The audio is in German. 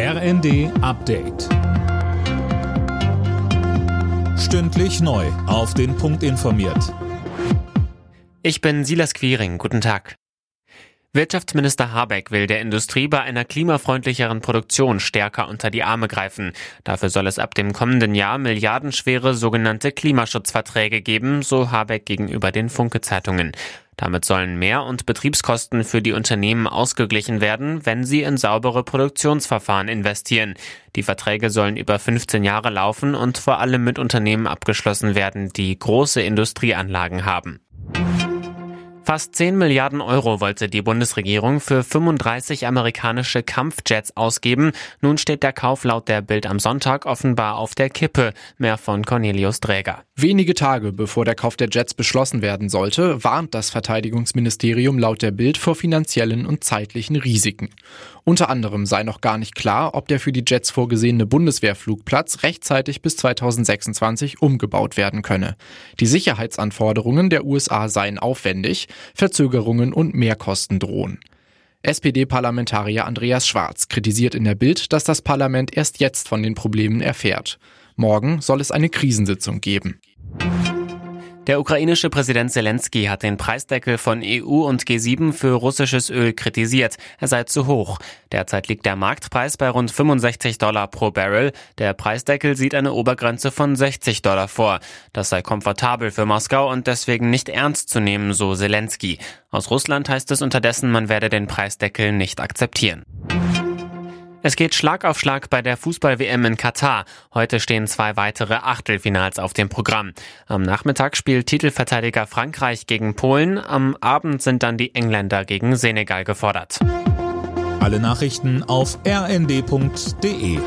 RND Update. Stündlich neu. Auf den Punkt informiert. Ich bin Silas Quiring. Guten Tag. Wirtschaftsminister Habeck will der Industrie bei einer klimafreundlicheren Produktion stärker unter die Arme greifen. Dafür soll es ab dem kommenden Jahr milliardenschwere sogenannte Klimaschutzverträge geben, so Habeck gegenüber den Funke-Zeitungen. Damit sollen Mehr- und Betriebskosten für die Unternehmen ausgeglichen werden, wenn sie in saubere Produktionsverfahren investieren. Die Verträge sollen über 15 Jahre laufen und vor allem mit Unternehmen abgeschlossen werden, die große Industrieanlagen haben. Fast 10 Milliarden Euro wollte die Bundesregierung für 35 amerikanische Kampfjets ausgeben. Nun steht der Kauf laut der Bild am Sonntag offenbar auf der Kippe. Mehr von Cornelius Träger. Wenige Tage bevor der Kauf der Jets beschlossen werden sollte, warnt das Verteidigungsministerium laut der Bild vor finanziellen und zeitlichen Risiken. Unter anderem sei noch gar nicht klar, ob der für die Jets vorgesehene Bundeswehrflugplatz rechtzeitig bis 2026 umgebaut werden könne. Die Sicherheitsanforderungen der USA seien aufwendig, Verzögerungen und Mehrkosten drohen. SPD-Parlamentarier Andreas Schwarz kritisiert in der Bild, dass das Parlament erst jetzt von den Problemen erfährt. Morgen soll es eine Krisensitzung geben. Der ukrainische Präsident Zelensky hat den Preisdeckel von EU und G7 für russisches Öl kritisiert. Er sei zu hoch. Derzeit liegt der Marktpreis bei rund 65 Dollar pro Barrel. Der Preisdeckel sieht eine Obergrenze von 60 Dollar vor. Das sei komfortabel für Moskau und deswegen nicht ernst zu nehmen, so Zelensky. Aus Russland heißt es unterdessen, man werde den Preisdeckel nicht akzeptieren. Es geht Schlag auf Schlag bei der Fußball-WM in Katar. Heute stehen zwei weitere Achtelfinals auf dem Programm. Am Nachmittag spielt Titelverteidiger Frankreich gegen Polen. Am Abend sind dann die Engländer gegen Senegal gefordert. Alle Nachrichten auf rnd.de